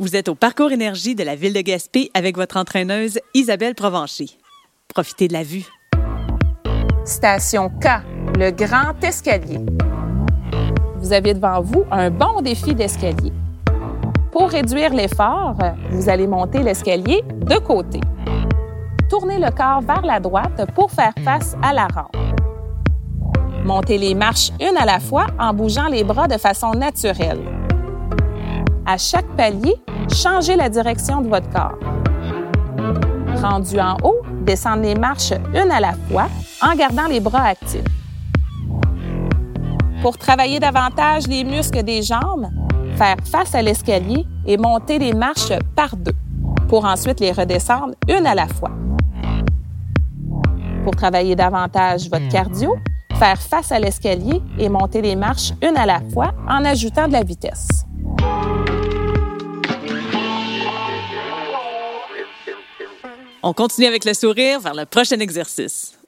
Vous êtes au parcours énergie de la ville de Gaspé avec votre entraîneuse Isabelle Provencher. Profitez de la vue. Station K, le grand escalier. Vous avez devant vous un bon défi d'escalier. Pour réduire l'effort, vous allez monter l'escalier de côté. Tournez le corps vers la droite pour faire face à la rampe. Montez les marches une à la fois en bougeant les bras de façon naturelle. À chaque palier, changez la direction de votre corps. Rendu en haut, descendez les marches une à la fois en gardant les bras actifs. Pour travailler davantage les muscles des jambes, faire face à l'escalier et monter les marches par deux, pour ensuite les redescendre une à la fois. Pour travailler davantage votre cardio, faire face à l'escalier et monter les marches une à la fois en ajoutant de la vitesse. On continue avec le sourire vers le prochain exercice.